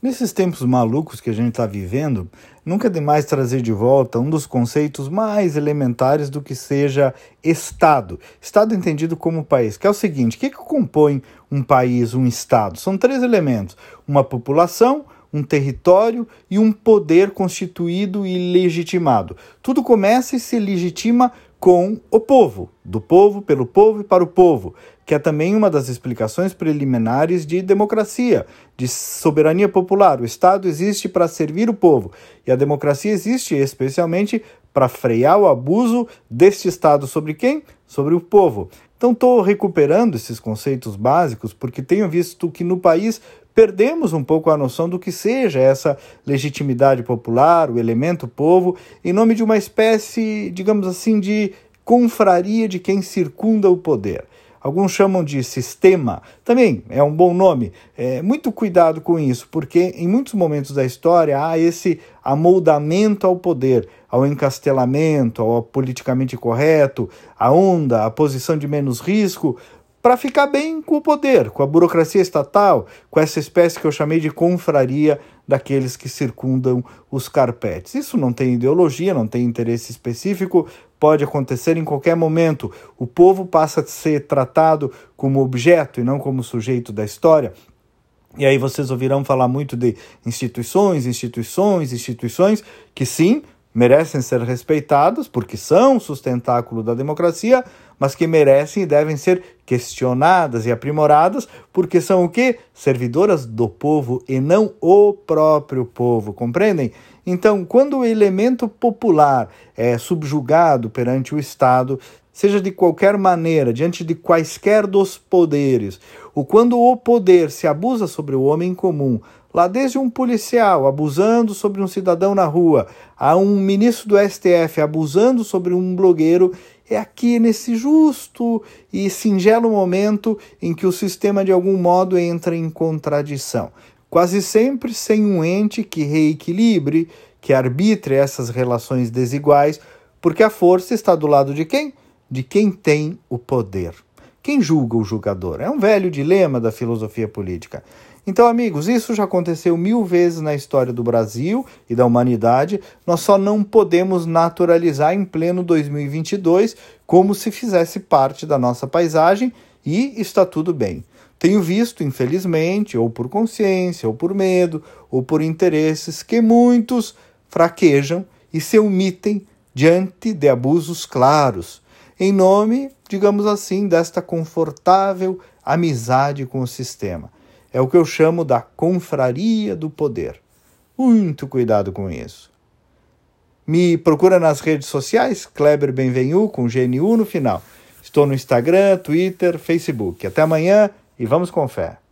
Nesses tempos malucos que a gente está vivendo, nunca é demais trazer de volta um dos conceitos mais elementares do que seja Estado. Estado entendido como país, que é o seguinte: o que, que compõe um país, um Estado? São três elementos: uma população, um território e um poder constituído e legitimado. Tudo começa e se legitima com o povo, do povo, pelo povo e para o povo, que é também uma das explicações preliminares de democracia, de soberania popular. O Estado existe para servir o povo e a democracia existe especialmente para frear o abuso deste Estado sobre quem? Sobre o povo. Então, estou recuperando esses conceitos básicos porque tenho visto que no país perdemos um pouco a noção do que seja essa legitimidade popular, o elemento povo, em nome de uma espécie, digamos assim, de confraria de quem circunda o poder. Alguns chamam de sistema, também é um bom nome. É, muito cuidado com isso, porque em muitos momentos da história há esse amoldamento ao poder, ao encastelamento, ao politicamente correto, a onda, a posição de menos risco, para ficar bem com o poder, com a burocracia estatal, com essa espécie que eu chamei de confraria daqueles que circundam os carpetes. Isso não tem ideologia, não tem interesse específico, pode acontecer em qualquer momento. O povo passa a ser tratado como objeto e não como sujeito da história. E aí vocês ouvirão falar muito de instituições, instituições, instituições, que sim, merecem ser respeitados porque são sustentáculo da democracia, mas que merecem e devem ser questionadas e aprimoradas porque são o que? Servidoras do povo e não o próprio povo, compreendem? Então, quando o elemento popular é subjugado perante o Estado, seja de qualquer maneira, diante de quaisquer dos poderes, ou quando o poder se abusa sobre o homem comum, lá desde um policial abusando sobre um cidadão na rua, a um ministro do STF abusando sobre um blogueiro, é aqui nesse justo e singelo momento em que o sistema de algum modo entra em contradição. Quase sempre sem um ente que reequilibre, que arbitre essas relações desiguais, porque a força está do lado de quem? De quem tem o poder. Quem julga o julgador? É um velho dilema da filosofia política. Então, amigos, isso já aconteceu mil vezes na história do Brasil e da humanidade. Nós só não podemos naturalizar em pleno 2022 como se fizesse parte da nossa paisagem e está tudo bem. Tenho visto, infelizmente, ou por consciência, ou por medo, ou por interesses, que muitos fraquejam e se omitem diante de abusos claros, em nome, digamos assim, desta confortável amizade com o sistema. É o que eu chamo da confraria do poder. Muito cuidado com isso. Me procura nas redes sociais, Kleber Benvenu, com GNU no final. Estou no Instagram, Twitter, Facebook. Até amanhã e vamos com fé.